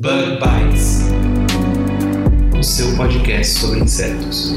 Bug Bites, o seu podcast sobre insetos.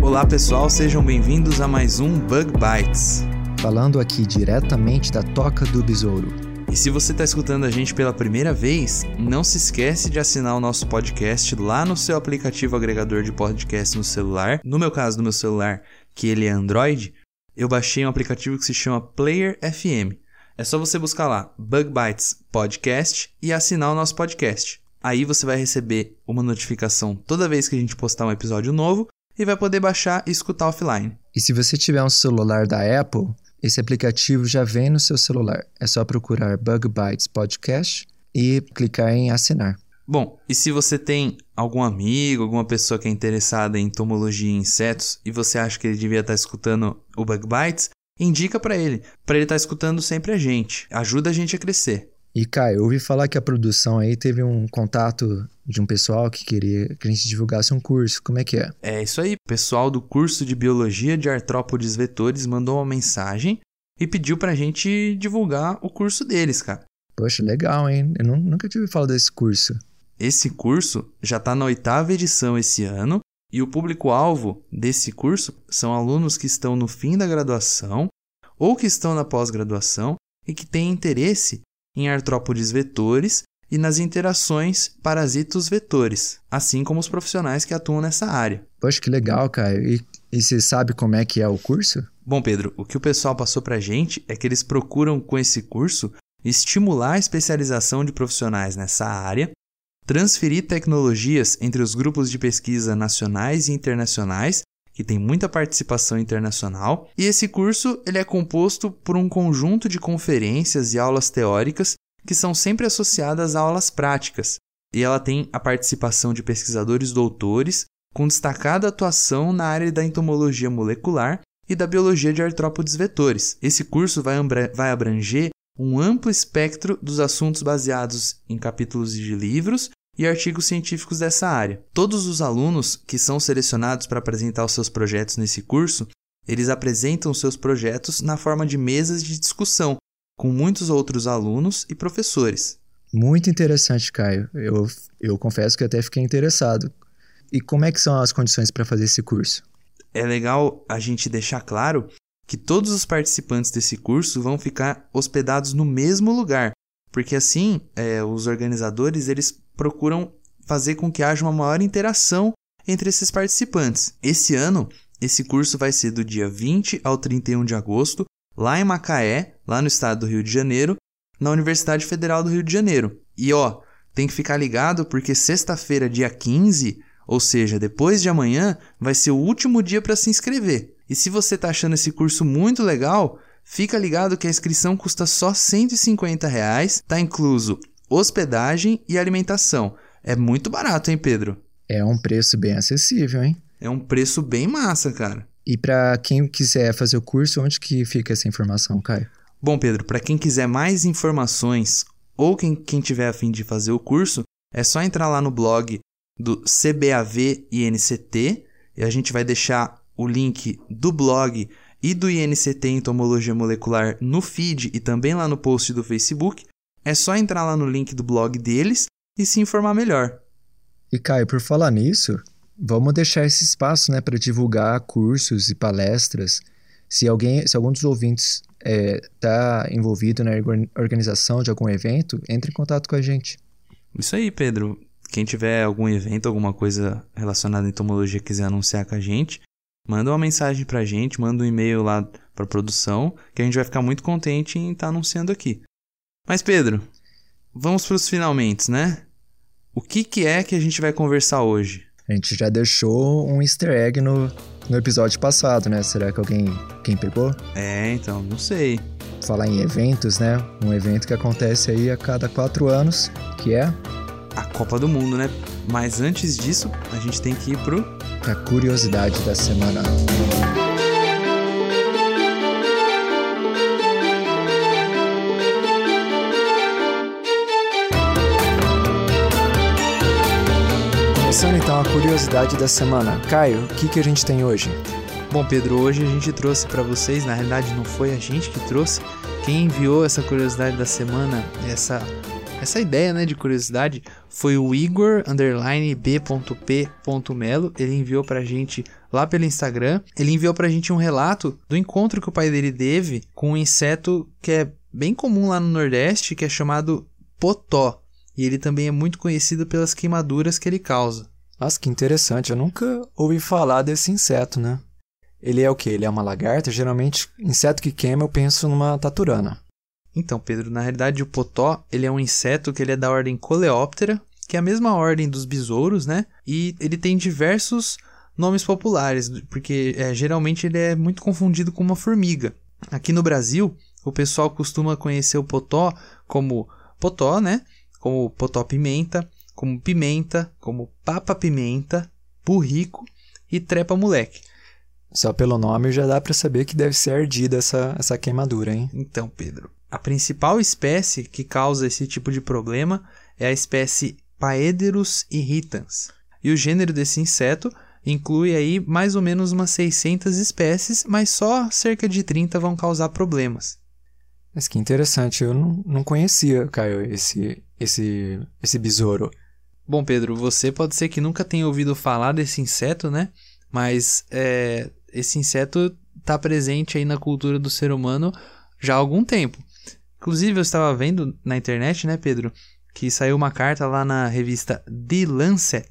Olá pessoal, sejam bem-vindos a mais um Bug Bites. Falando aqui diretamente da Toca do Besouro. E se você está escutando a gente pela primeira vez, não se esquece de assinar o nosso podcast lá no seu aplicativo agregador de podcast no celular. No meu caso, no meu celular, que ele é Android, eu baixei um aplicativo que se chama Player FM. É só você buscar lá Bug Bites Podcast e assinar o nosso podcast. Aí você vai receber uma notificação toda vez que a gente postar um episódio novo e vai poder baixar e escutar offline. E se você tiver um celular da Apple, esse aplicativo já vem no seu celular. É só procurar Bug Bites Podcast e clicar em assinar. Bom, e se você tem algum amigo, alguma pessoa que é interessada em entomologia e insetos e você acha que ele devia estar escutando o Bug Bites, indica para ele, para ele estar escutando sempre a gente. Ajuda a gente a crescer. E Caio, eu ouvi falar que a produção aí teve um contato de um pessoal que queria que a gente divulgasse um curso. Como é que é? É isso aí. O pessoal do curso de biologia de artrópodes vetores mandou uma mensagem e pediu pra gente divulgar o curso deles, cara. Poxa, legal, hein? Eu nu- nunca tive falado desse curso. Esse curso já está na oitava edição esse ano e o público-alvo desse curso são alunos que estão no fim da graduação ou que estão na pós-graduação e que têm interesse em artrópodes vetores e nas interações parasitos-vetores, assim como os profissionais que atuam nessa área. Poxa, que legal, Caio. E, e você sabe como é que é o curso? Bom, Pedro, o que o pessoal passou pra gente é que eles procuram com esse curso estimular a especialização de profissionais nessa área, transferir tecnologias entre os grupos de pesquisa nacionais e internacionais, que tem muita participação internacional, e esse curso ele é composto por um conjunto de conferências e aulas teóricas que são sempre associadas a aulas práticas, e ela tem a participação de pesquisadores doutores com destacada atuação na área da entomologia molecular e da biologia de artrópodes vetores. Esse curso vai, vai abranger um amplo espectro dos assuntos baseados em capítulos de livros e artigos científicos dessa área. Todos os alunos que são selecionados para apresentar os seus projetos nesse curso, eles apresentam seus projetos na forma de mesas de discussão com muitos outros alunos e professores. Muito interessante, Caio. Eu, eu confesso que até fiquei interessado. E como é que são as condições para fazer esse curso? é legal a gente deixar claro que todos os participantes desse curso vão ficar hospedados no mesmo lugar, porque assim é, os organizadores eles procuram fazer com que haja uma maior interação entre esses participantes. Esse ano, esse curso vai ser do dia 20 ao 31 de agosto, lá em Macaé, lá no estado do Rio de Janeiro, na Universidade Federal do Rio de Janeiro. E ó, tem que ficar ligado porque sexta-feira, dia 15, ou seja, depois de amanhã, vai ser o último dia para se inscrever. E se você está achando esse curso muito legal, fica ligado que a inscrição custa só 150 reais, tá incluso hospedagem e alimentação. É muito barato, hein, Pedro? É um preço bem acessível, hein? É um preço bem massa, cara. E para quem quiser fazer o curso, onde que fica essa informação, Caio? Bom, Pedro, para quem quiser mais informações ou quem, quem tiver a fim de fazer o curso, é só entrar lá no blog do CBAV INCT e a gente vai deixar o link do blog e do INCT em Entomologia Molecular no feed e também lá no post do Facebook. É só entrar lá no link do blog deles e se informar melhor. E Caio, por falar nisso, vamos deixar esse espaço, né, para divulgar cursos e palestras. Se alguém, se algum dos ouvintes está envolvido na organ- organização de algum evento, entre em contato com a gente. Isso aí, Pedro. Quem tiver algum evento, alguma coisa relacionada à entomologia quiser anunciar com a gente, manda uma mensagem pra gente, manda um e-mail lá pra produção, que a gente vai ficar muito contente em estar anunciando aqui. Mas Pedro, vamos pros finalmente, né? O que que é que a gente vai conversar hoje? A gente já deixou um easter egg no, no episódio passado, né? Será que alguém quem pegou? É, então, não sei. Falar em eventos, né? Um evento que acontece aí a cada quatro anos, que é A Copa do Mundo, né? Mas antes disso, a gente tem que ir pro. a curiosidade da semana. Começando então a curiosidade da semana. Caio, o que, que a gente tem hoje? Bom, Pedro, hoje a gente trouxe para vocês, na realidade não foi a gente que trouxe, quem enviou essa curiosidade da semana, essa essa ideia, né, de curiosidade, foi o Igor underline b.p.melo. Ele enviou pra gente lá pelo Instagram. Ele enviou pra gente um relato do encontro que o pai dele teve com um inseto que é bem comum lá no Nordeste, que é chamado potó. E ele também é muito conhecido pelas queimaduras que ele causa. Nossa, que interessante. Eu nunca ouvi falar desse inseto, né? Ele é o quê? Ele é uma lagarta? Geralmente, inseto que queima, eu penso numa taturana. Então, Pedro, na realidade o potó, ele é um inseto que ele é da ordem Coleóptera, que é a mesma ordem dos besouros, né? E ele tem diversos nomes populares, porque é, geralmente ele é muito confundido com uma formiga. Aqui no Brasil, o pessoal costuma conhecer o potó como potó, né? Como potó pimenta, como pimenta, como papa pimenta, burrico e trepa moleque. Só pelo nome já dá pra saber que deve ser ardida essa, essa queimadura, hein? Então, Pedro, a principal espécie que causa esse tipo de problema é a espécie Paederus irritans. E o gênero desse inseto inclui aí mais ou menos umas 600 espécies, mas só cerca de 30 vão causar problemas. Mas que interessante, eu não, não conhecia, Caio, esse, esse, esse besouro. Bom, Pedro, você pode ser que nunca tenha ouvido falar desse inseto, né? Mas é, esse inseto está presente aí na cultura do ser humano já há algum tempo. Inclusive, eu estava vendo na internet, né, Pedro, que saiu uma carta lá na revista The Lancet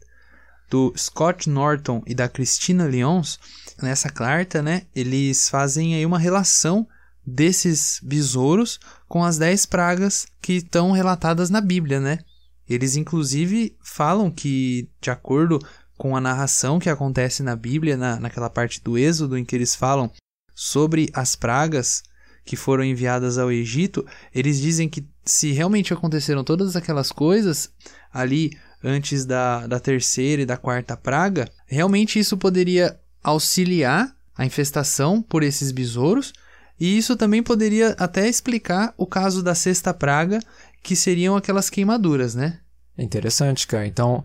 do Scott Norton e da Christina Lyons. Nessa carta, né, eles fazem aí uma relação desses besouros com as 10 pragas que estão relatadas na Bíblia, né? Eles inclusive falam que, de acordo com a narração que acontece na Bíblia, na, naquela parte do Êxodo em que eles falam sobre as pragas que foram enviadas ao Egito, eles dizem que se realmente aconteceram todas aquelas coisas ali antes da, da terceira e da quarta praga, realmente isso poderia auxiliar a infestação por esses besouros, e isso também poderia até explicar o caso da sexta praga, que seriam aquelas queimaduras, né? É interessante, cara. Então,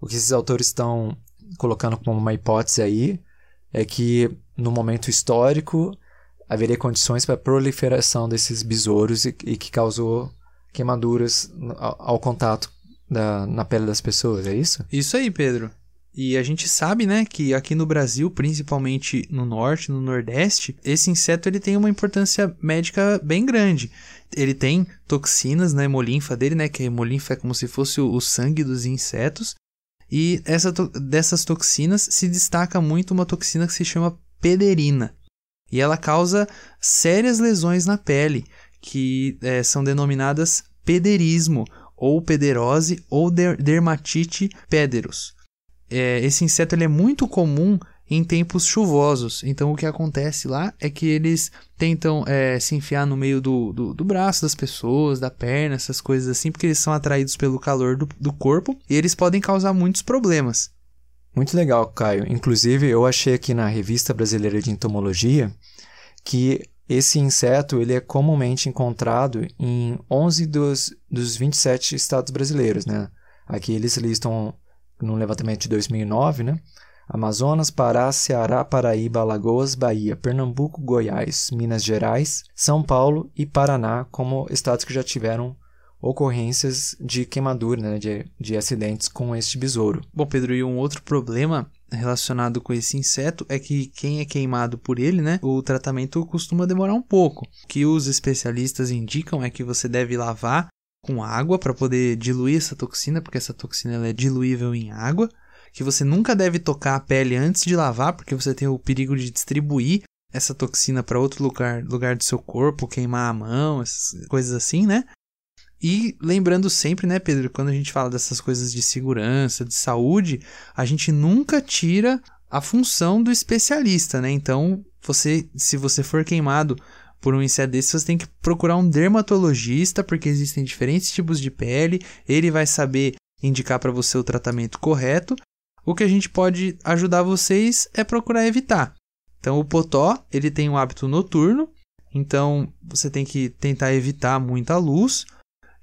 o que esses autores estão colocando como uma hipótese aí é que no momento histórico haveria condições para proliferação desses besouros e, e que causou queimaduras ao, ao contato da, na pele das pessoas, é isso? Isso aí, Pedro. E a gente sabe, né, que aqui no Brasil, principalmente no norte, no nordeste, esse inseto ele tem uma importância médica bem grande. Ele tem toxinas na hemolinfa dele, né, que a hemolinfa é como se fosse o, o sangue dos insetos. E essa to dessas toxinas se destaca muito uma toxina que se chama pederina. E ela causa sérias lesões na pele, que é, são denominadas pederismo, ou pederose, ou der dermatite pederos. É, esse inseto ele é muito comum em tempos chuvosos. Então o que acontece lá é que eles tentam é, se enfiar no meio do, do, do, braço das pessoas, da perna, essas coisas assim, porque eles são atraídos pelo calor do, do corpo e eles podem causar muitos problemas. Muito legal, Caio. Inclusive, eu achei aqui na Revista Brasileira de Entomologia que esse inseto ele é comumente encontrado em 11 dos, dos 27 estados brasileiros, né? Aqui eles listam no levantamento de 2009, né? Amazonas, Pará, Ceará, Paraíba, Alagoas, Bahia, Pernambuco, Goiás, Minas Gerais, São Paulo e Paraná como estados que já tiveram ocorrências de queimadura, né, de, de acidentes com este besouro. Bom, Pedro, e um outro problema relacionado com esse inseto é que quem é queimado por ele, né, o tratamento costuma demorar um pouco. O que os especialistas indicam é que você deve lavar com água para poder diluir essa toxina, porque essa toxina é diluível em água. Que você nunca deve tocar a pele antes de lavar, porque você tem o perigo de distribuir essa toxina para outro lugar, lugar do seu corpo, queimar a mão, essas coisas assim, né? E lembrando sempre, né, Pedro, quando a gente fala dessas coisas de segurança, de saúde, a gente nunca tira a função do especialista, né? Então, você, se você for queimado por um inseto desse, você tem que procurar um dermatologista, porque existem diferentes tipos de pele, ele vai saber indicar para você o tratamento correto. O que a gente pode ajudar vocês é procurar evitar. Então, o potó, ele tem um hábito noturno, então você tem que tentar evitar muita luz.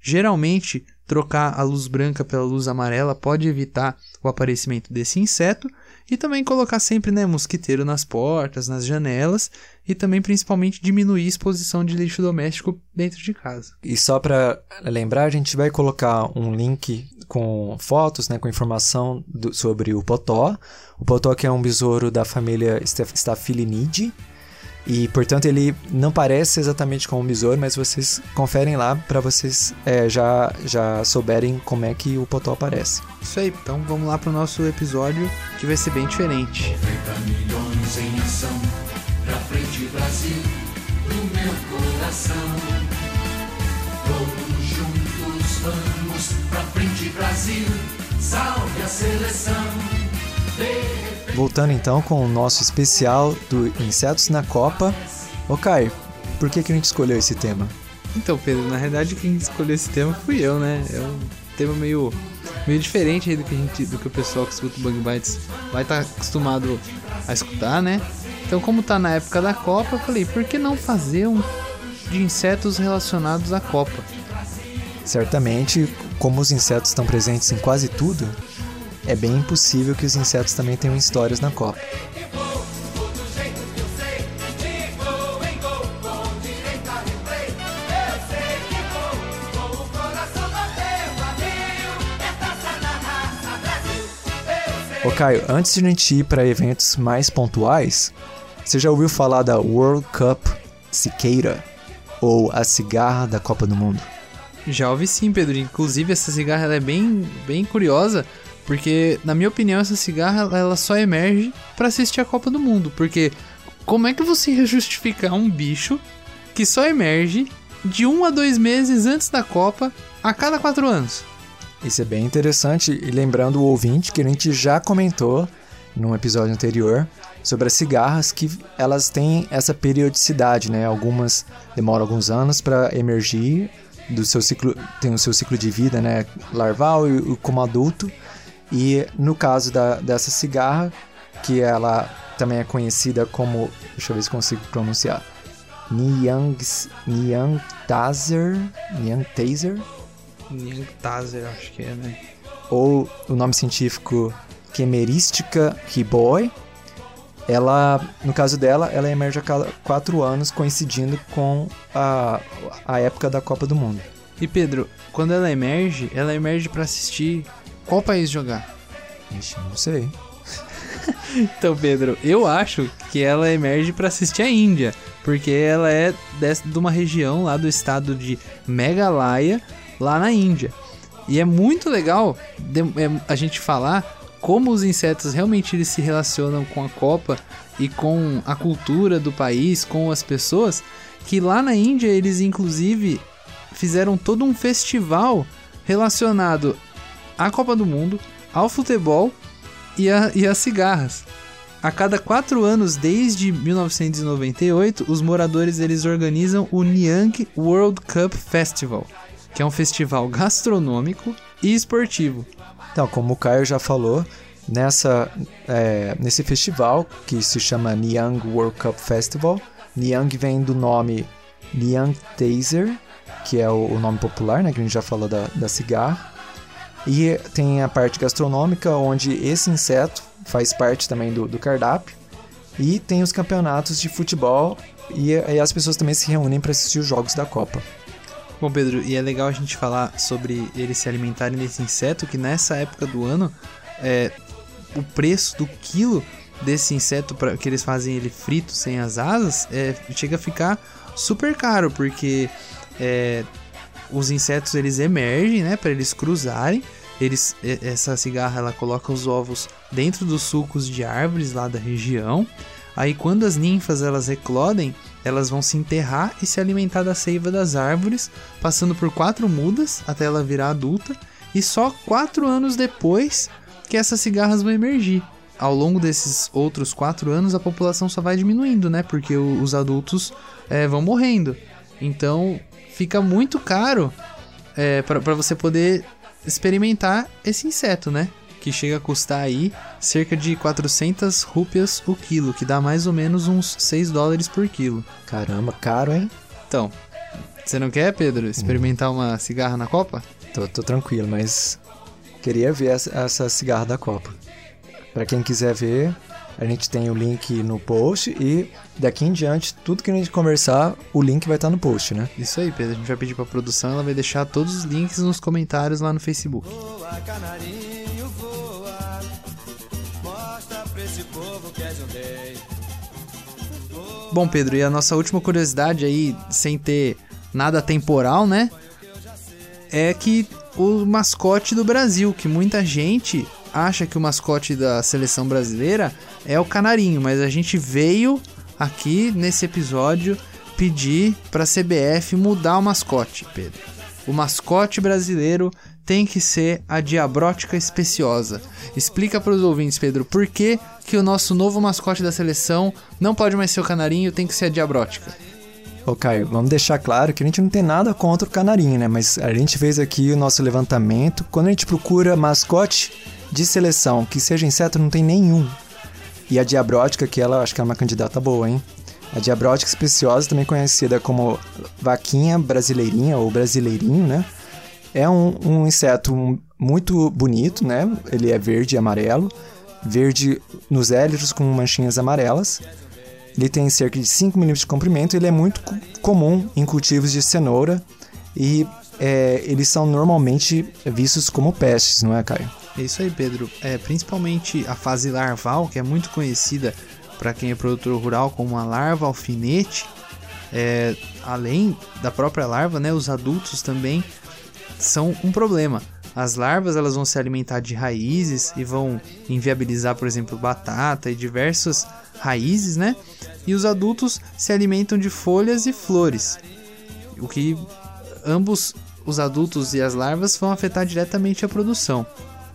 Geralmente, trocar a luz branca pela luz amarela pode evitar o aparecimento desse inseto e também colocar sempre né, mosquiteiro nas portas, nas janelas e também principalmente diminuir a exposição de lixo doméstico dentro de casa. E só para lembrar, a gente vai colocar um link com fotos, né, com informação do, sobre o potó. O potó que é um besouro da família Staphylinidae e, portanto, ele não parece exatamente com um besouro, mas vocês conferem lá para vocês é, já, já souberem como é que o potó aparece. Isso aí, então vamos lá para o nosso episódio que vai ser bem diferente. 90 milhões em ação, pra frente Brasil, do meu coração. Todos juntos vamos pra frente Brasil, salve a seleção. Voltando então com o nosso especial do Insetos na Copa. Ô Caio, por que, que a gente escolheu esse tema? Então, Pedro, na verdade quem escolheu esse tema fui eu, né? É um tema meio, meio diferente do que, a gente, do que o pessoal que escuta o Bug Bites vai estar tá acostumado a escutar, né? Então, como tá na época da Copa, eu falei, por que não fazer um de insetos relacionados à Copa? Certamente, como os insetos estão presentes em quase tudo, é bem impossível que os insetos também tenham histórias na Copa. Ô Caio, antes de a gente ir para eventos mais pontuais, você já ouviu falar da World Cup Cicada? Ou a cigarra da Copa do Mundo? Já ouvi sim, Pedro. Inclusive, essa cigarra é bem, bem curiosa, porque, na minha opinião, essa cigarra ela só emerge para assistir a Copa do Mundo. Porque como é que você ia justificar um bicho que só emerge de um a dois meses antes da Copa a cada quatro anos? Isso é bem interessante. E lembrando o ouvinte que a gente já comentou num episódio anterior sobre as cigarras que elas têm essa periodicidade, né? Algumas demoram alguns anos para emergir do seu ciclo, tem o seu ciclo de vida, né? Larval e como adulto. E no caso da, dessa cigarra, que ela também é conhecida como, deixa eu ver se consigo pronunciar, Niangs, Niangtazer, Niangtazer? Niangtazer, acho que é, né? Ou o nome científico Quemeristica riboi. Ela, no caso dela, ela emerge a cada quatro anos, coincidindo com a, a época da Copa do Mundo. E Pedro, quando ela emerge, ela emerge para assistir qual país jogar? Ixi, não sei. então, Pedro, eu acho que ela emerge para assistir a Índia, porque ela é de uma região lá do estado de Meghalaya, lá na Índia. E é muito legal é, a gente falar como os insetos realmente eles se relacionam com a Copa e com a cultura do país, com as pessoas, que lá na Índia eles inclusive fizeram todo um festival relacionado à Copa do Mundo, ao futebol e, a, e às cigarras. A cada quatro anos, desde 1998, os moradores eles organizam o Niang World Cup Festival, que é um festival gastronômico e esportivo. Então, como o Caio já falou, nessa, é, nesse festival que se chama Niang World Cup Festival, Niang vem do nome Niang Taser, que é o, o, nome popular, né, que a gente já falou da, da cigarra. E tem a parte gastronômica, onde esse inseto faz parte também do, do cardápio. E tem os campeonatos de futebol e, e as pessoas também se reúnem para assistir os jogos da Copa. Bom, Pedro, e é legal a gente falar sobre eles se alimentarem desse inseto, que nessa época do ano, é, o preço do quilo desse inseto para que eles fazem ele frito sem as asas é, chega a ficar super caro, porque é, os insetos eles emergem, né, para eles cruzarem. Eles, essa cigarra ela coloca os ovos dentro dos sulcos de árvores lá da região. Aí quando as ninfas elas eclodem, elas vão se enterrar e se alimentar da seiva das árvores, passando por quatro mudas até ela virar adulta. E só quatro anos depois que essas cigarras vão emergir. ao longo desses outros quatro anos a população só vai diminuindo, né? Porque os adultos é, vão morrendo. Então fica muito caro é, para você poder experimentar esse inseto, né? Que chega a custar aí cerca de 400 rúpias o quilo, que dá mais ou menos uns 6 dólares por quilo. Caramba, caro, hein? Então, você não quer, Pedro, experimentar uma cigarra na Copa? Tô, tô tranquilo, mas queria ver essa, essa cigarra da Copa. Pra quem quiser ver, a gente tem o link no post e daqui em diante, tudo que a gente conversar, o link vai estar no post, né? Isso aí, Pedro. A gente vai pedir pra produção, ela vai deixar todos os links nos comentários lá no Facebook. Voa, canarinho, voa. Mostra pra esse povo que és um rei. Bom, Pedro, e a nossa última curiosidade aí, sem ter nada temporal, né? É que o mascote do Brasil, que muita gente acha que o mascote da seleção brasileira é o canarinho, mas a gente veio aqui nesse episódio pedir para a CBF mudar o mascote, Pedro. O mascote brasileiro tem que ser a diabrótica especiosa. Explica para os ouvintes, Pedro, por que, que o nosso novo mascote da seleção não pode mais ser o canarinho, tem que ser a diabrótica. Ô Caio, vamos deixar claro que a gente não tem nada contra o canarinho, né? Mas a gente fez aqui o nosso levantamento. Quando a gente procura mascote de seleção que seja inseto, não tem nenhum. E a diabrótica, que ela acho que é uma candidata boa, hein? A diabrótica especiosa, também conhecida como vaquinha brasileirinha ou brasileirinho, né? É um, um inseto muito bonito, né? Ele é verde e amarelo. Verde nos élitos com manchinhas amarelas. Ele tem cerca de 5 milímetros de comprimento. Ele é muito co- comum em cultivos de cenoura. E é, eles são normalmente vistos como pestes, não é, Caio? É isso aí, Pedro. É, principalmente a fase larval, que é muito conhecida para quem é produtor rural como uma larva alfinete. É, além da própria larva, né, os adultos também são um problema. As larvas elas vão se alimentar de raízes e vão inviabilizar, por exemplo, batata e diversas raízes, né? E os adultos se alimentam de folhas e flores, o que ambos os adultos e as larvas vão afetar diretamente a produção.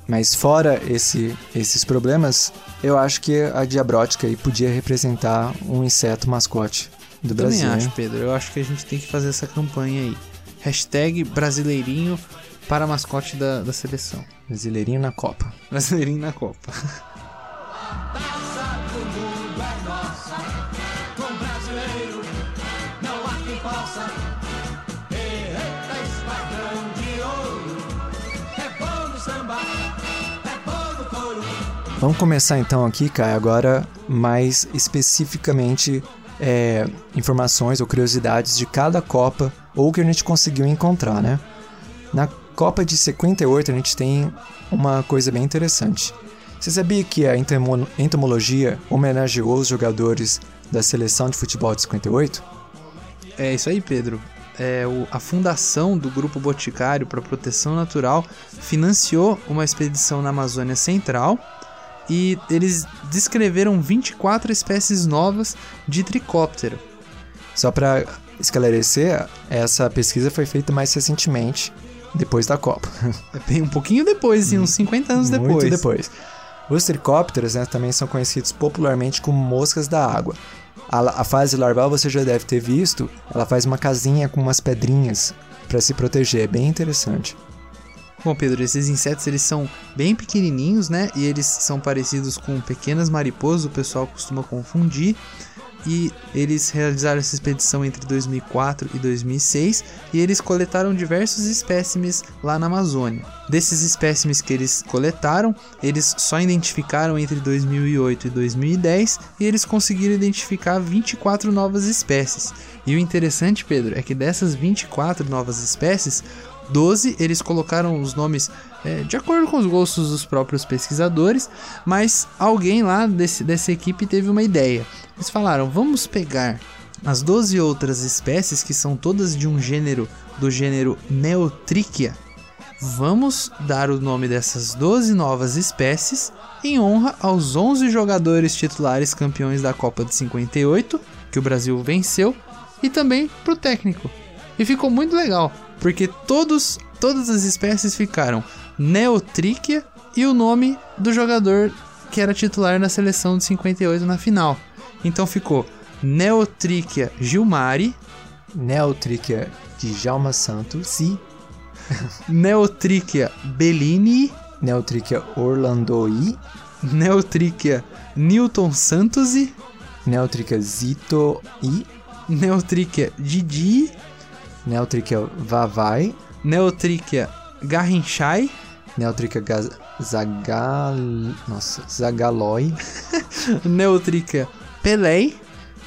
Mas fora esse, esses problemas, eu acho que a diabrótica aí podia representar um inseto mascote do Também Brasil. acho, hein? Pedro. Eu acho que a gente tem que fazer essa campanha aí. Hashtag brasileirinho para mascote da, da seleção. Brasileirinho na Copa. Brasileirinho na Copa. Vamos começar então aqui, Caio, agora mais especificamente é, informações ou curiosidades de cada Copa ou que a gente conseguiu encontrar, né? Na Copa de 58 a gente tem uma coisa bem interessante. Você sabia que a entomologia homenageou os jogadores da seleção de futebol de 58? É isso aí, Pedro. É, o- a fundação do Grupo Boticário para Proteção Natural financiou uma expedição na Amazônia Central e eles descreveram 24 espécies novas de tricóptero. Só para esclarecer, essa pesquisa foi feita mais recentemente, depois da Copa. É bem um pouquinho depois, assim, uns 50 anos depois. Muito depois. Os tricópteros né, também são conhecidos popularmente como moscas da água. A, a fase larval você já deve ter visto, ela faz uma casinha com umas pedrinhas para se proteger, é bem interessante. Bom, Pedro, esses insetos eles são bem pequenininhos, né? E eles são parecidos com pequenas mariposas, o pessoal costuma confundir. E eles realizaram essa expedição entre 2004 e 2006 e eles coletaram diversos espécimes lá na Amazônia. Desses espécimes que eles coletaram, eles só identificaram entre 2008 e 2010 e eles conseguiram identificar 24 novas espécies. E o interessante, Pedro, é que dessas 24 novas espécies, 12 eles colocaram os nomes é, de acordo com os gostos dos próprios pesquisadores, mas alguém lá desse, dessa equipe teve uma ideia. Eles falaram: vamos pegar as 12 outras espécies que são todas de um gênero, do gênero Neotrichia. Vamos dar o nome dessas 12 novas espécies em honra aos 11 jogadores titulares campeões da Copa de 58, que o Brasil venceu, e também pro técnico. E ficou muito legal, porque todos, todas as espécies ficaram Neotrichia e o nome do jogador que era titular na seleção de 58 na final. Então ficou Neotriquia Gilmari, Neotriquia de Jalma Santos e Neotriquia Bellini, Neotriquia Orlandoi, Neotriquia Newton Santos e Neotriquia Zito e Neotriquia Didi, Neotriquia Vavai, Neotriquia Garrinchai, Neotriquia Gaz- Zagal... Nossa, Zagaloi Neotriquia Pelei,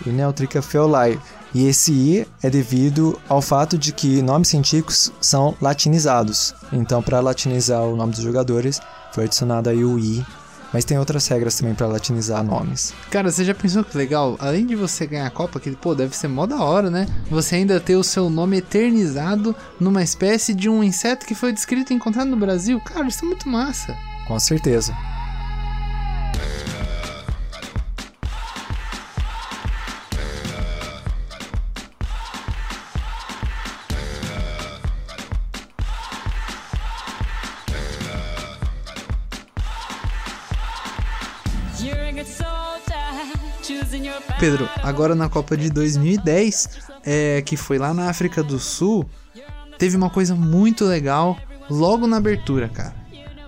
e Neotriquia Feolai. E esse I é devido ao fato de que nomes científicos são latinizados. Então, para latinizar o nome dos jogadores, foi adicionado aí o I. Mas tem outras regras também para latinizar nomes. Cara, você já pensou que legal? Além de você ganhar a Copa, que, pô, deve ser mó da hora, né? Você ainda ter o seu nome eternizado numa espécie de um inseto que foi descrito e encontrado no Brasil. Cara, isso é muito massa. Com certeza. Pedro, agora na Copa de 2010, é, que foi lá na África do Sul, teve uma coisa muito legal logo na abertura, cara.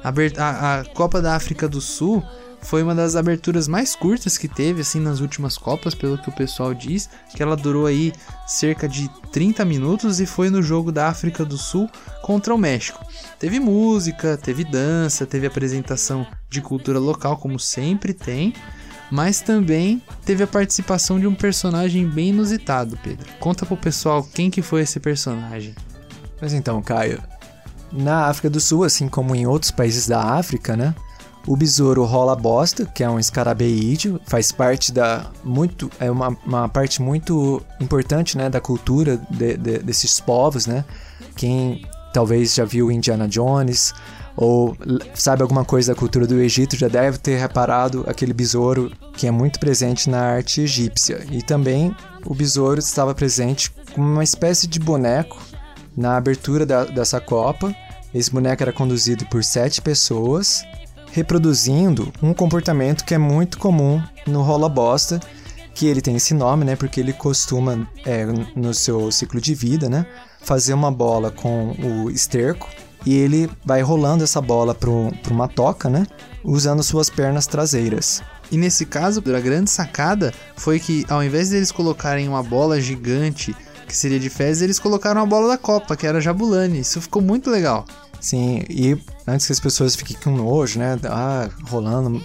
A, a Copa da África do Sul foi uma das aberturas mais curtas que teve, assim, nas últimas Copas, pelo que o pessoal diz, que ela durou aí cerca de 30 minutos e foi no jogo da África do Sul contra o México. Teve música, teve dança, teve apresentação de cultura local, como sempre tem, mas também teve a participação de um personagem bem inusitado, Pedro. Conta pro pessoal quem que foi esse personagem. Mas então, Caio, na África do Sul, assim como em outros países da África, né? O besouro rola bosta, que é um escarabeídeo, faz parte da muito é uma, uma parte muito importante, né, da cultura de- de- desses povos, né? Quem talvez já viu Indiana Jones ou sabe alguma coisa da cultura do Egito já deve ter reparado aquele besouro que é muito presente na arte egípcia. E também o besouro estava presente como uma espécie de boneco na abertura da- dessa Copa. Esse boneco era conduzido por sete pessoas, reproduzindo um comportamento que é muito comum no rola bosta, que ele tem esse nome, né? Porque ele costuma, é, no seu ciclo de vida, né? Fazer uma bola com o esterco e ele vai rolando essa bola para uma toca, né? Usando suas pernas traseiras. E nesse caso, a grande sacada foi que ao invés deles colocarem uma bola gigante, que seria de fezes, eles colocaram a bola da Copa, que era Jabulani. Isso ficou muito legal. Sim, e antes que as pessoas fiquem com nojo, né? Ah, rolando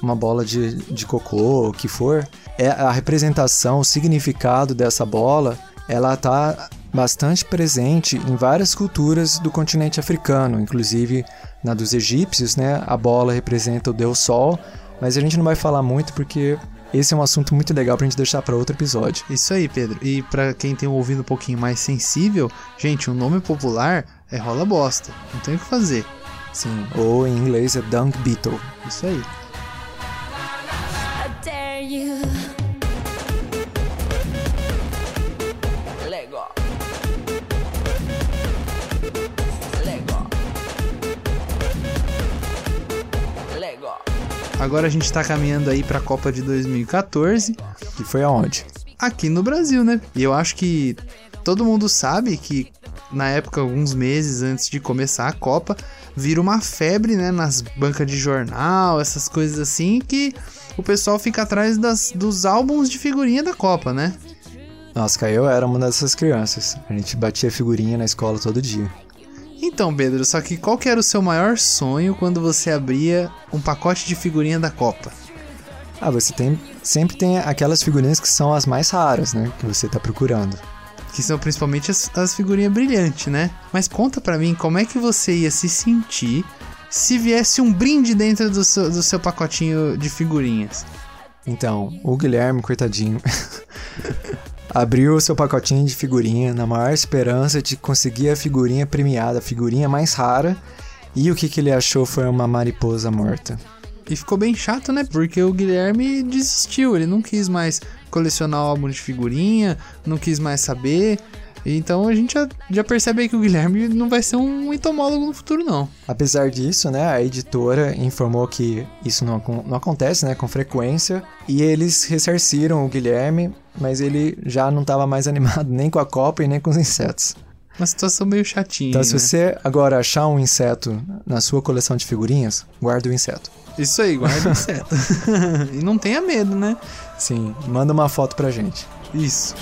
uma bola de, de cocô, o que for, é a representação, o significado dessa bola, ela tá bastante presente em várias culturas do continente africano, inclusive na dos egípcios, né? A bola representa o deus Sol, mas a gente não vai falar muito porque esse é um assunto muito legal pra gente deixar para outro episódio. Isso aí, Pedro. E pra quem tem um ouvido um pouquinho mais sensível, gente, o nome popular é rola bosta. Não tem o que fazer. Sim, ou em inglês é Dunk Beetle. Isso aí. I dare you. Agora a gente tá caminhando aí pra Copa de 2014, Que foi aonde? aqui no Brasil, né? E eu acho que todo mundo sabe que na época, alguns meses antes de começar a Copa, vira uma febre, né, nas bancas de jornal, essas coisas assim, que o pessoal fica atrás das, dos álbuns de figurinha da Copa, né? Nossa, eu era uma dessas crianças. A gente batia figurinha na escola todo dia. Então, Pedro, só que qual que era o seu maior sonho quando você abria um pacote de figurinha da Copa? Ah, você tem. Sempre tem aquelas figurinhas que são as mais raras, né? Que você tá procurando. Que são principalmente as, as figurinhas brilhantes, né? Mas conta pra mim como é que você ia se sentir se viesse um brinde dentro do seu, do seu pacotinho de figurinhas. Então, o Guilherme, coitadinho, abriu o seu pacotinho de figurinha na maior esperança de conseguir a figurinha premiada, a figurinha mais rara. E o que, que ele achou foi uma mariposa morta. E ficou bem chato, né? Porque o Guilherme desistiu, ele não quis mais colecionar o álbum de figurinha, não quis mais saber. Então a gente já, já percebe aí que o Guilherme não vai ser um entomólogo no futuro, não. Apesar disso, né, a editora informou que isso não, não acontece, né, com frequência, e eles ressarciram o Guilherme, mas ele já não estava mais animado nem com a Copa e nem com os insetos. Uma situação meio chatinha. Então, se né? você agora achar um inseto na sua coleção de figurinhas, guarda o inseto. Isso aí, guarda o inseto. e não tenha medo, né? Sim, manda uma foto pra gente. Isso.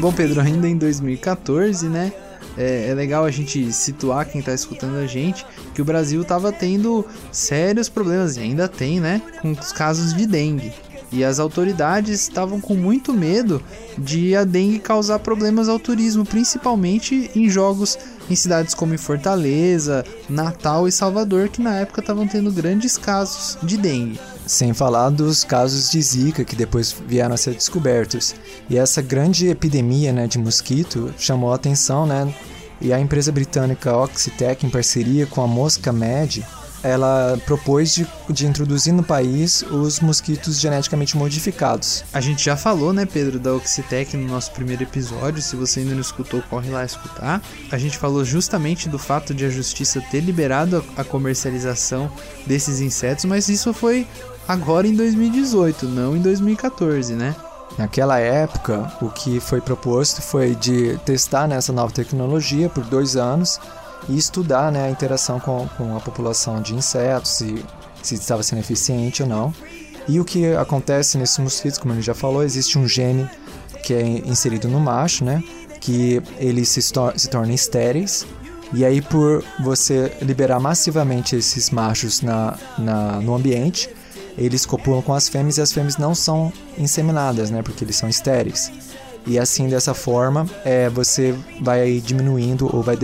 Bom, Pedro, ainda em 2014, né? É, é legal a gente situar quem tá escutando a gente que o Brasil tava tendo sérios problemas, e ainda tem, né? Com os casos de dengue. E as autoridades estavam com muito medo de a dengue causar problemas ao turismo, principalmente em jogos em cidades como Fortaleza, Natal e Salvador, que na época estavam tendo grandes casos de dengue. Sem falar dos casos de Zika que depois vieram a ser descobertos. E essa grande epidemia né, de mosquito chamou a atenção, né? E a empresa britânica Oxitec, em parceria com a Mosca Med, ela propôs de, de introduzir no país os mosquitos geneticamente modificados. A gente já falou, né, Pedro, da Oxitec no nosso primeiro episódio. Se você ainda não escutou, corre lá escutar. A gente falou justamente do fato de a justiça ter liberado a a comercialização desses insetos, mas isso foi agora em 2018, não em 2014, né? Naquela época, o que foi proposto foi de testar nessa nova tecnologia por dois anos e estudar né, a interação com, com a população de insetos, se, se estava sendo eficiente ou não. E o que acontece nesses mosquitos, como ele já falou, existe um gene que é inserido no macho, né, que eles se, se tornam estéreis. E aí, por você liberar massivamente esses machos na, na, no ambiente, eles copulam com as fêmeas e as fêmeas não são inseminadas, né? Porque eles são estéreis. E assim, dessa forma, é, você vai diminuindo ou vai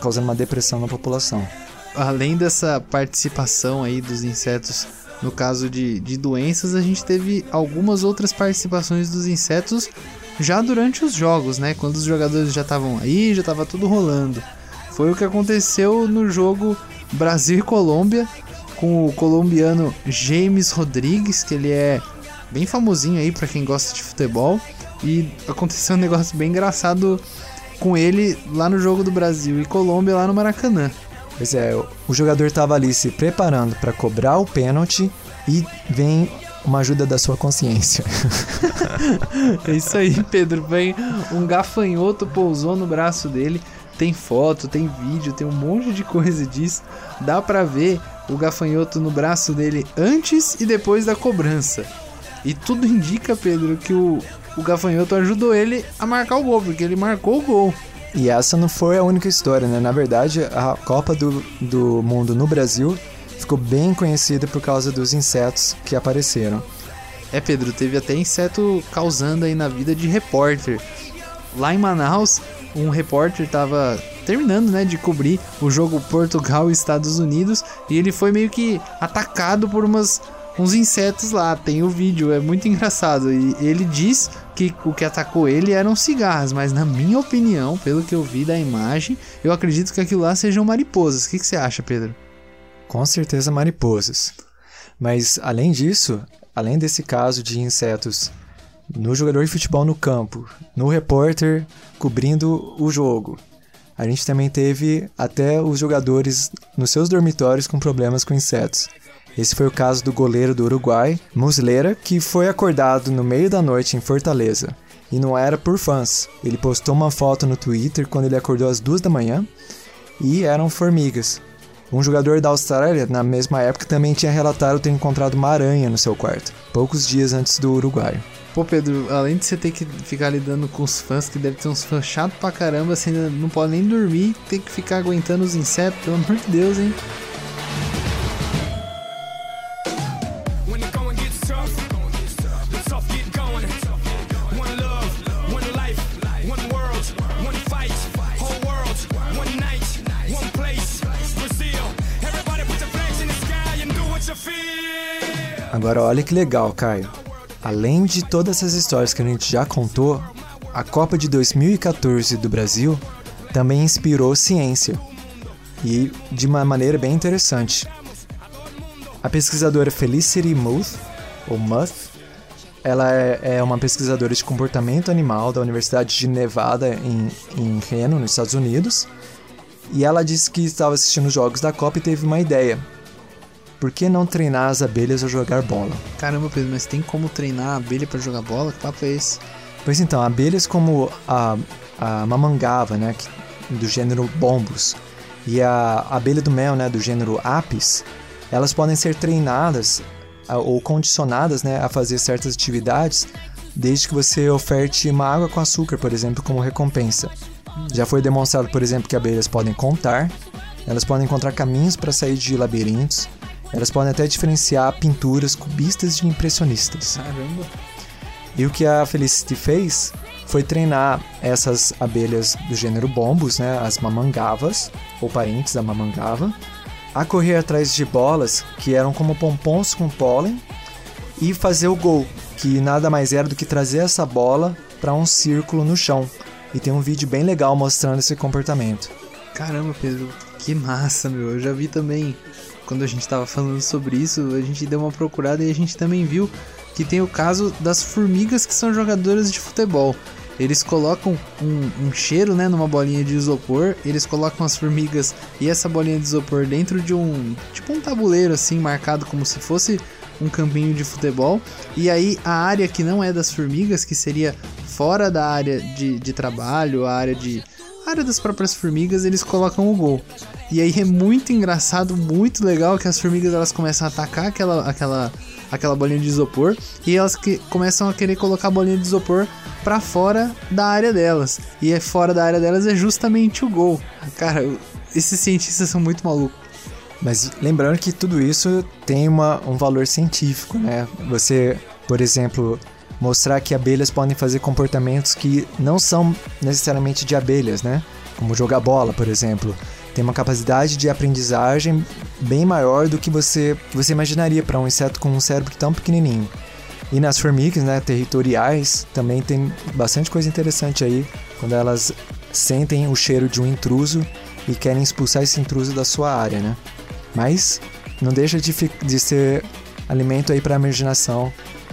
causando uma depressão na população. além dessa participação aí dos insetos no caso de, de doenças, a gente teve algumas outras participações dos insetos já durante os jogos, né? Quando os jogadores já estavam aí, já estava tudo rolando. Foi o que aconteceu no jogo Brasil e Colômbia, com o colombiano James Rodrigues, que ele é bem famosinho aí para quem gosta de futebol. E aconteceu um negócio bem engraçado com ele lá no jogo do Brasil e Colômbia lá no Maracanã. Pois é, o- jogador estava ali se preparando para cobrar o pênalti e vem uma ajuda da sua consciência. É isso aí, Pedro. Vem um gafanhoto pousou no braço dele. Tem foto, tem vídeo, tem um monte de coisa disso. Dá pra ver o gafanhoto no braço dele antes e depois da cobrança. E tudo indica, Pedro, que o, o gafanhoto ajudou ele a marcar o gol, porque ele marcou o gol. E essa não foi a única história, né? Na verdade, a Copa do, do Mundo no Brasil ficou bem conhecida por causa dos insetos que apareceram. É, Pedro, teve até inseto causando aí na vida de repórter. Lá em Manaus, um repórter tava terminando, né, de cobrir o jogo Portugal e Estados Unidos e ele foi meio que atacado por umas uns insetos lá. Tem o vídeo, é muito engraçado e ele diz que o que atacou ele eram cigarras, mas na minha opinião, pelo que eu vi da imagem, eu acredito que aquilo lá sejam mariposas. O que, que você acha, Pedro? Com certeza mariposas. Mas além disso, além desse caso de insetos no jogador de futebol no campo, no repórter cobrindo o jogo, a gente também teve até os jogadores nos seus dormitórios com problemas com insetos. Esse foi o caso do goleiro do Uruguai, Muslera, que foi acordado no meio da noite em Fortaleza. E não era por fãs. Ele postou uma foto no Twitter quando ele acordou às duas da manhã e eram formigas. Um jogador da Austrália, na mesma época, também tinha relatado ter encontrado uma aranha no seu quarto, poucos dias antes do Uruguai. Pô, Pedro, além de você ter que ficar lidando com os fãs, que deve ter uns fãs chatos pra caramba, você ainda não pode nem dormir, tem que ficar aguentando os insetos, pelo amor de Deus, hein? Agora olha que legal, Caio. Além de todas essas histórias que a gente já contou, a Copa de 2014 do Brasil também inspirou ciência. E de uma maneira bem interessante. A pesquisadora Felicity Muth, ou Muth, ela é, é uma pesquisadora de comportamento animal da Universidade de Nevada em, em Reno, nos Estados Unidos. E ela disse que estava assistindo os jogos da Copa e teve uma ideia. Por que não treinar as abelhas a jogar bola? Caramba, Pedro, mas tem como treinar a abelha pra jogar bola? Que papo é esse? Pois então, abelhas como a, a mamangava, né, do gênero Bombus, e a abelha do mel, né, do gênero Apis, elas podem ser treinadas ou condicionadas, né, a fazer certas atividades, desde que você oferte uma água com açúcar, por exemplo, como recompensa. Já foi demonstrado, por exemplo, que abelhas podem contar, elas podem encontrar caminhos para sair de labirintos, elas podem até diferenciar pinturas cubistas de impressionistas. Caramba. E o que a Felicity fez foi treinar essas abelhas do gênero bombus, né, as mamangavas, ou parentes da mamangava, a correr atrás de bolas que eram como pompons com pólen e fazer o gol, que nada mais era do que trazer essa bola para um círculo no chão. E tem um vídeo bem legal mostrando esse comportamento. Caramba, Pedro, que massa, meu. Eu já vi também, quando a gente tava falando sobre isso, a gente deu uma procurada e a gente também viu que tem o caso das formigas que são jogadoras de futebol. Eles colocam um, um cheiro, né, numa bolinha de isopor, eles colocam as formigas e essa bolinha de isopor dentro de um, tipo um tabuleiro assim, marcado como se fosse um campinho de futebol. E aí a área que não é das formigas, que seria fora da área de, de trabalho, a área de, a área das próprias formigas, eles colocam o gol. E aí é muito engraçado, muito legal que as formigas elas começam a atacar aquela, aquela, aquela bolinha de isopor e elas que começam a querer colocar a bolinha de isopor pra fora da área delas. E é fora da área delas é justamente o gol. Cara, esses cientistas são muito malucos. Mas lembrando que tudo isso tem uma, um valor científico, né? Você, por exemplo, mostrar que abelhas podem fazer comportamentos que não são necessariamente de abelhas, né? Como jogar bola, por exemplo. Tem uma capacidade de aprendizagem bem maior do que você, você imaginaria para um inseto com um cérebro tão pequenininho. E nas formigas, né, territoriais, também tem bastante coisa interessante aí, quando elas sentem o cheiro de um intruso e querem expulsar esse intruso da sua área, né? Mas não deixa de, de ser alimento aí para a imaginação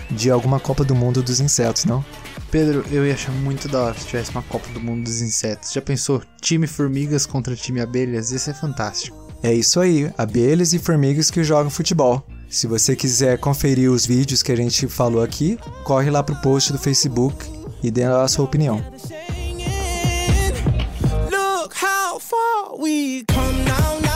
de alguma Copa do Mundo dos insetos, não? Pedro, eu ia achar muito da hora se tivesse uma Copa do Mundo dos Insetos. Já pensou? Time formigas contra time abelhas? Isso é fantástico. É isso aí, abelhas e formigas que jogam futebol. Se você quiser conferir os vídeos que a gente falou aqui, corre lá pro post do Facebook e dê a sua opinião. Look how far we come now,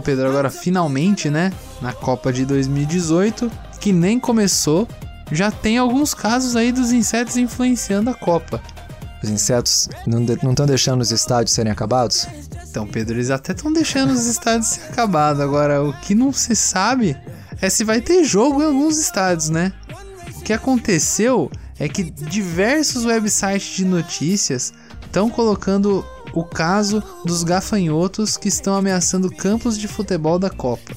Bom, Pedro, agora finalmente, né? Na Copa de 2018, que nem começou, já tem alguns casos aí dos insetos influenciando a Copa. Os insetos não estão deixando os estádios serem acabados? Então, Pedro, eles até estão deixando os estádios ser acabados. Agora, o que não se sabe é se vai ter jogo em alguns estádios, né? O que aconteceu é que diversos websites de notícias estão colocando o caso dos gafanhotos que estão ameaçando campos de futebol da Copa.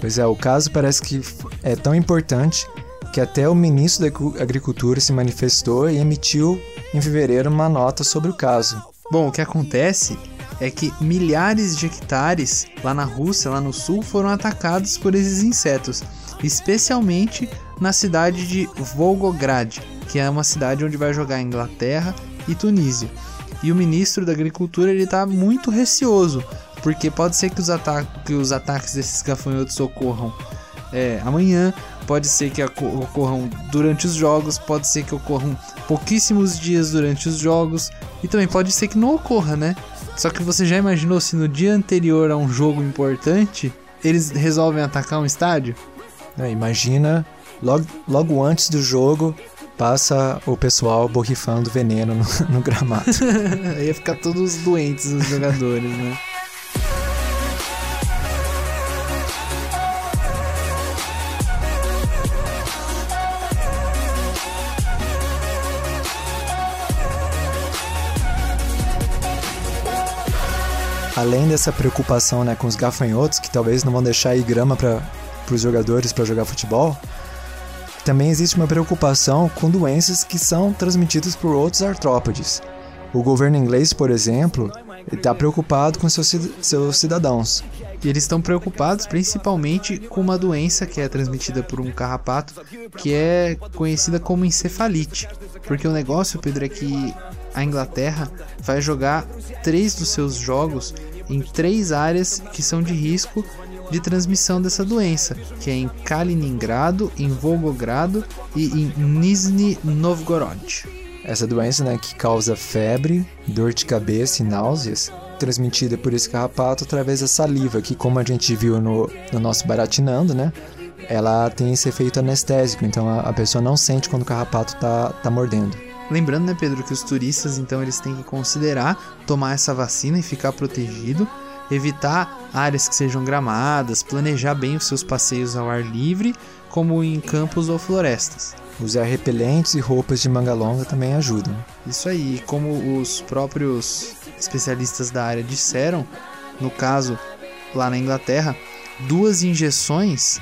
Pois é, o caso parece que é tão importante que até o ministro da Agri- Agricultura se manifestou e emitiu em fevereiro uma nota sobre o caso. Bom, o que acontece é que milhares de hectares lá na Rússia, lá no sul, foram atacados por esses insetos, especialmente na cidade de Volgograd, que é uma cidade onde vai jogar Inglaterra e Tunísia. E o ministro da Agricultura ele está muito receoso, porque pode ser que os, ata que os ataques desses gafanhotos ocorram é, amanhã, pode ser que ocorram durante os jogos, pode ser que ocorram pouquíssimos dias durante os jogos, e também pode ser que não ocorra, né? Só que você já imaginou se no dia anterior a um jogo importante eles resolvem atacar um estádio? né? Imagina, logo, logo antes do jogo, passa o pessoal borrifando veneno no, no gramado. Ia ficar todos doentes os jogadores, né? Além dessa preocupação né, com os gafanhotos, que talvez não vão deixar ir grama para os jogadores para jogar futebol, também existe uma preocupação com doenças que são transmitidas por outros artrópodes. O governo inglês, por exemplo, está preocupado com seus, seus cidadãos. E eles estão preocupados principalmente com uma doença que é transmitida por um carrapato, que é conhecida como encefalite. Porque o negócio, Pedro, é que a Inglaterra vai jogar três dos seus jogos em três áreas que são de risco de transmissão dessa doença, que é em Kaliningrado, em Volgogrado e em Nizhny Novgorod. Essa doença, né, que causa febre, dor de cabeça e náuseas, transmitida por esse carrapato através da saliva, que como a gente viu no, no nosso baratinando, né, ela tem esse efeito anestésico, então a, a pessoa não sente quando o carrapato tá, tá mordendo. Lembrando, né, Pedro, que os turistas, então, eles têm que considerar tomar essa vacina e ficar protegido, evitar áreas que sejam gramadas, planejar bem os seus passeios ao ar livre, como em campos ou florestas. Usar repelentes e roupas de manga longa também ajudam. Isso aí, como os próprios especialistas da área disseram, no caso lá na Inglaterra, duas injeções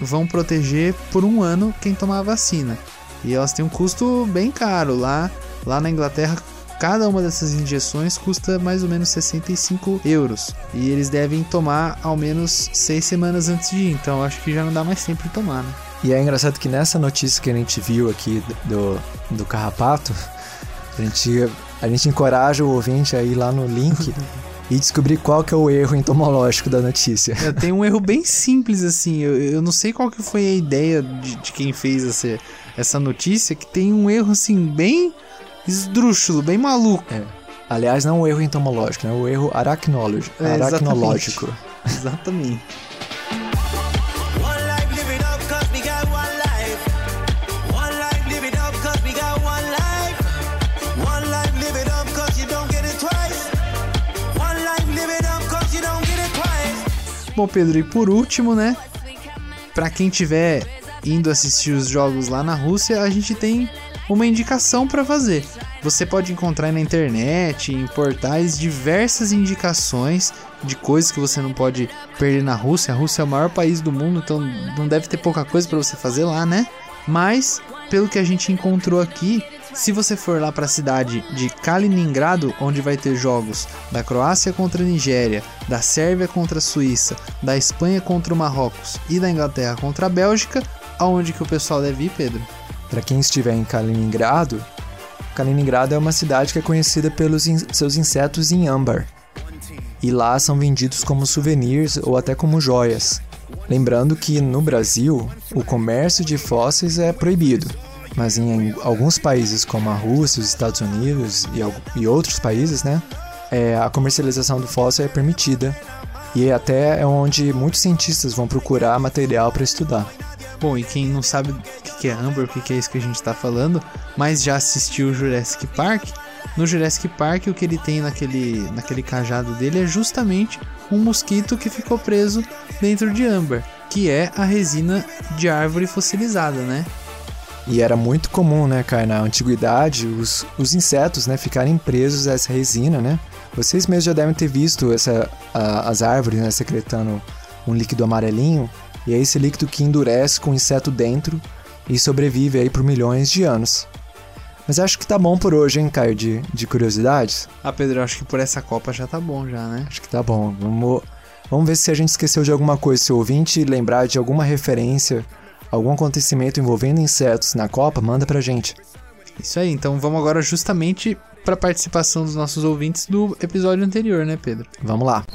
vão proteger por um ano quem tomar a vacina. E elas têm um custo bem caro. Lá, lá na Inglaterra, cada uma dessas injeções custa mais ou menos 65 euros. E eles devem tomar ao menos seis semanas antes de ir. Então acho que já não dá mais tempo de tomar, né? E é engraçado que nessa notícia que a gente viu aqui do, do carrapato, a gente, a gente encoraja o ouvinte a ir lá no link e descobrir qual que é o erro entomológico da notícia. É, Tem um erro bem simples assim. Eu, eu não sei qual que foi a ideia de, de quem fez essa, essa notícia, que tem um erro assim bem esdrúxulo, bem maluco. É. Aliás, não o erro entomológico, né? O erro aracnológico. É, exatamente. aracnológico. Exatamente. Twice. Bom, Pedro, e por último, né? Pra quem tiver indo assistir os jogos lá na Rússia, a gente tem uma indicação pra fazer. Você pode encontrar na internet, em portais, diversas indicações de coisas que você não pode perder na Rússia. A Rússia é o maior país do mundo, então não deve ter pouca coisa pra você fazer lá, né? Mas, pelo que a gente encontrou aqui, se você for lá para a cidade de Kaliningrado, onde vai ter jogos da Croácia contra a Nigéria, da Sérvia contra a Suíça, da Espanha contra o Marrocos e da Inglaterra contra a Bélgica, aonde que o pessoal deve ir, Pedro? Para quem estiver em Kaliningrado, Kaliningrado é uma cidade que é conhecida pelos in- seus insetos em âmbar. E lá são vendidos como souvenirs ou até como joias. Lembrando que no Brasil, o comércio de fósseis é proibido, mas em alguns países como a Rússia, os Estados Unidos e, e outros países, né, é, a comercialização do fóssil é permitida e até é onde muitos cientistas vão procurar material para estudar. Bom, e quem não sabe o que é Amber, o que é isso que a gente tá falando, mas já assistiu Jurassic Park, no Jurassic Park o que ele tem naquele, naquele cajado dele é justamente um mosquito que ficou preso dentro de Amber, que é a resina de árvore fossilizada, né? E era muito comum, né, cara, na antiguidade, os, os insetos, né, ficarem presos a essa resina, né? Vocês mesmos já devem ter visto essa, a- as árvores, né, secretando um líquido amarelinho, e é esse líquido que endurece com o inseto dentro e sobrevive aí por milhões de anos. Mas acho que tá bom por hoje, hein, Caio, de, de curiosidades? Ah, Pedro, eu acho que por essa Copa já tá bom já, né? Acho que tá bom. Vamos, vamos ver se a gente esqueceu de alguma coisa. Se o ouvinte lembrar de alguma referência, algum acontecimento envolvendo insetos na Copa, manda pra gente. Isso aí, então vamos agora justamente para participação dos nossos ouvintes do episódio anterior, né, Pedro? Vamos lá.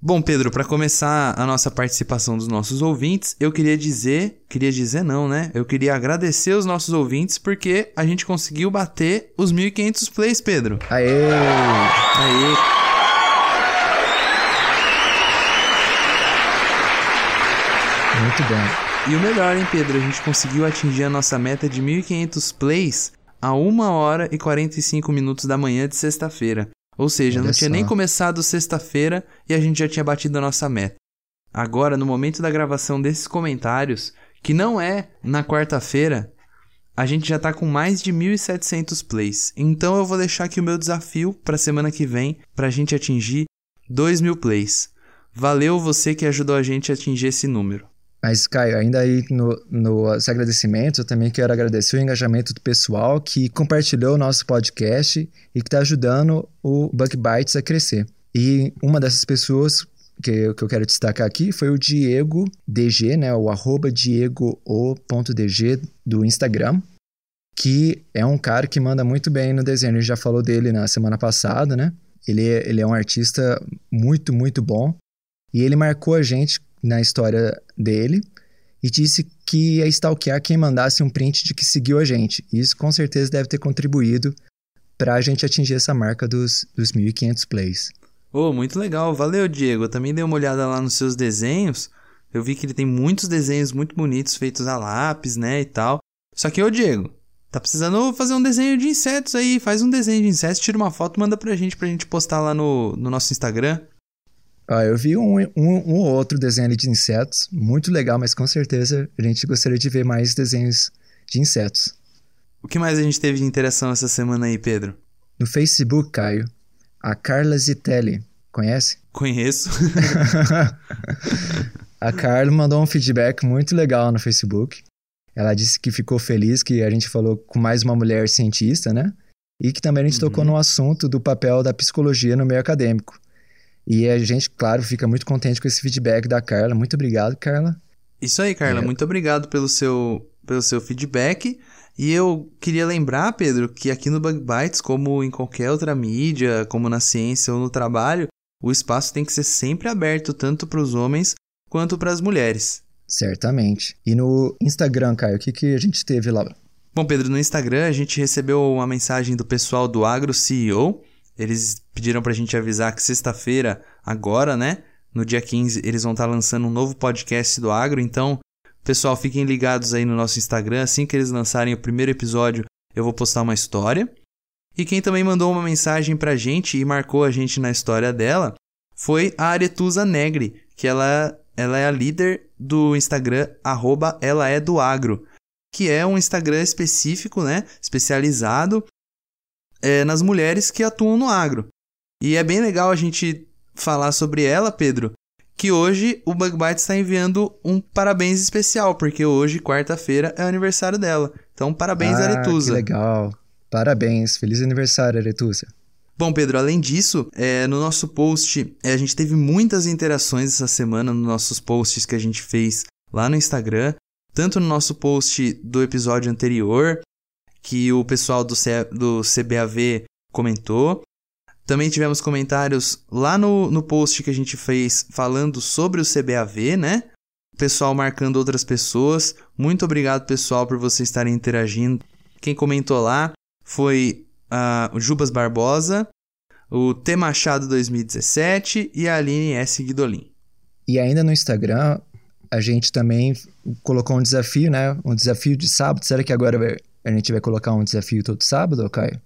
Bom, Pedro, para começar a nossa participação dos nossos ouvintes, eu queria dizer, queria dizer não, né? Eu queria agradecer os nossos ouvintes porque a gente conseguiu bater os 1500 plays, Pedro. Aê! Aê. Muito bem. E o melhor, hein, Pedro? A gente conseguiu atingir a nossa meta de 1500 plays a 1 hora e 45 minutos da manhã de sexta-feira. Ou seja, Olha não tinha só. nem começado sexta-feira e a gente já tinha batido a nossa meta. Agora, no momento da gravação desses comentários, que não é na quarta-feira, a gente já tá com mais de 1.700 plays. Então eu vou deixar aqui o meu desafio para semana que vem, pra gente atingir 2.000 plays. Valeu você que ajudou a gente a atingir esse número. Mas, Caio, ainda aí no, nos agradecimentos, eu também quero agradecer o engajamento do pessoal que compartilhou o nosso podcast e que está ajudando o Bug Bites a crescer. E uma dessas pessoas que, eu- que eu quero destacar aqui foi o Diego DG, né? O arroba do Instagram, que é um cara que manda muito bem no desenho. A gente já falou dele na semana passada, né? Ele é, ele é um artista muito, muito bom. E ele marcou a gente na história dele e disse que ia stalkear quem mandasse um print de que seguiu a gente. Isso com certeza deve ter contribuído para a gente atingir essa marca dos, dos 1.500 plays. Ô, muito legal. Valeu, Diego. Eu também dei uma olhada lá nos seus desenhos. Eu vi que ele tem muitos desenhos muito bonitos feitos a lápis, né, e tal. Só que, ô, Diego, tá precisando fazer um desenho de insetos aí. Faz um desenho de insetos, tira uma foto, manda pra gente, pra gente postar lá no, no nosso Instagram. Ah, eu vi um, um, um ou outro desenho de insetos, muito legal, mas com certeza a gente gostaria de ver mais desenhos de insetos. O que mais a gente teve de interação essa semana aí, Pedro? No Facebook, Caio, a Carla Zitelli, conhece? Conheço. A Carla mandou um feedback muito legal no Facebook. Ela disse que ficou feliz que a gente falou com mais uma mulher cientista, né? E que também a gente tocou no assunto do papel da psicologia no meio acadêmico. E a gente, claro, fica muito contente com esse feedback da Carla. Muito obrigado, Carla. Isso aí, Carla. É. Muito obrigado pelo seu, pelo seu feedback. E eu queria lembrar, Pedro, que aqui no Bug Bites, como em qualquer outra mídia, como na ciência ou no trabalho, o espaço tem que ser sempre aberto tanto para os homens quanto para as mulheres. Certamente. E no Instagram, Caio, o que, que a gente teve lá? Bom, Pedro, no Instagram a gente recebeu uma mensagem do pessoal do Agro CEO. Eles pediram pra gente avisar que sexta-feira, agora, né? No dia 15, eles vão estar lançando um novo podcast do Agro. Então, pessoal, fiquem ligados aí no nosso Instagram. Assim que eles lançarem o primeiro episódio, eu vou postar uma história. E quem também mandou uma mensagem pra gente e marcou a gente na história dela foi a Aretusa Negri, que ela, ela é a líder do Instagram, arroba ela é do agro que é um Instagram específico, né, especializado é, nas mulheres que atuam no agro. E é bem legal a gente falar sobre ela, Pedro, que hoje o Bug Bites está enviando um parabéns especial, porque hoje, quarta-feira, é o aniversário dela. Então, parabéns, ah, Aretusa. Que legal. Parabéns. Feliz aniversário, Aretusa. Bom, Pedro, além disso, é, no nosso post, é, a gente teve muitas interações essa semana nos nossos posts que a gente fez lá no Instagram, tanto no nosso post do episódio anterior, que o pessoal do, C, do CBAV comentou. Também tivemos comentários lá no, no post que a gente fez falando sobre o CBAV, né? Pessoal marcando outras pessoas. Muito obrigado, pessoal, por vocês estarem interagindo. Quem comentou lá foi ah, o Jubas Barbosa, o T Machado 2017 e a Aline S. Guidolin. E ainda no Instagram, a gente também colocou um desafio, né? Um desafio de sábado. Será que agora a gente vai colocar um desafio todo sábado, Caio?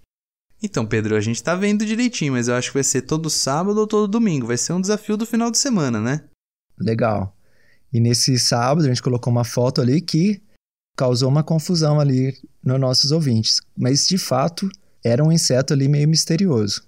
Então, Pedro, a gente tá vendo direitinho, mas eu acho que vai ser todo sábado ou todo domingo. Vai ser um desafio do final de semana, né? Legal. E nesse sábado a gente colocou uma foto ali que causou uma confusão ali nos nossos ouvintes. Mas de fato era um inseto ali meio misterioso.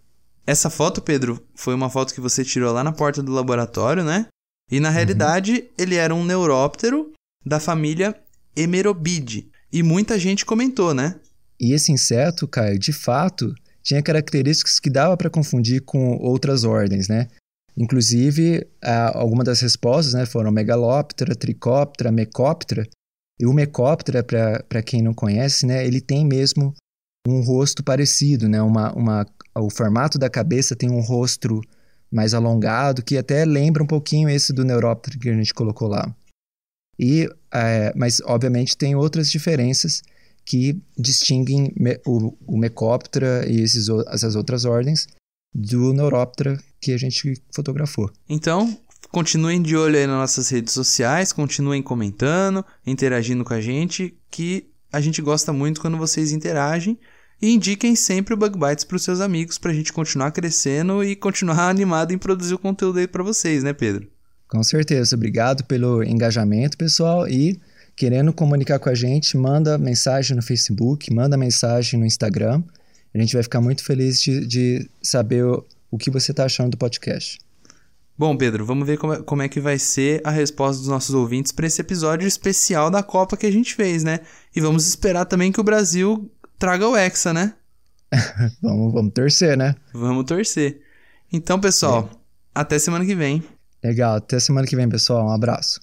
Essa foto, Pedro, foi uma foto que você tirou lá na porta do laboratório, né? E na realidade, ele era um neuróptero da família Emerobide. E muita gente comentou, né? E esse inseto, Caio, de fato tinha características que dava para confundir com outras ordens, né? Inclusive, algumas das respostas né, foram Megalóptera, Tricóptera, Mecóptera. E o Mecóptera, para quem não conhece, né, ele tem mesmo um rosto parecido, né? Uma, uma, o formato da cabeça tem um rosto mais alongado, que até lembra um pouquinho esse do Neuróptero que a gente colocou lá. E, é, mas, obviamente, tem outras diferenças que distinguem me- o, o e esses, essas outras ordens do Neuróptera que a gente fotografou. Então, continuem de olho aí nas nossas redes sociais, continuem comentando, interagindo com a gente, que a gente gosta muito quando vocês interagem. E indiquem sempre o Bug Bites para os seus amigos para a gente continuar crescendo e continuar animado em produzir o conteúdo aí para vocês, né, Pedro? Com certeza. Obrigado pelo engajamento, pessoal. E querendo comunicar com a gente, manda mensagem no Facebook, manda mensagem no Instagram. A gente vai ficar muito feliz de, de saber o, o que você está achando do podcast. Bom, Pedro, vamos ver como é, como é que vai ser a resposta dos nossos ouvintes para esse episódio especial da Copa que a gente fez, né? E vamos esperar também que o Brasil traga o Hexa, né? Vamos, vamos torcer, né? Vamos torcer. Então, pessoal, até semana que vem. Legal. Até semana que vem, pessoal. Um abraço.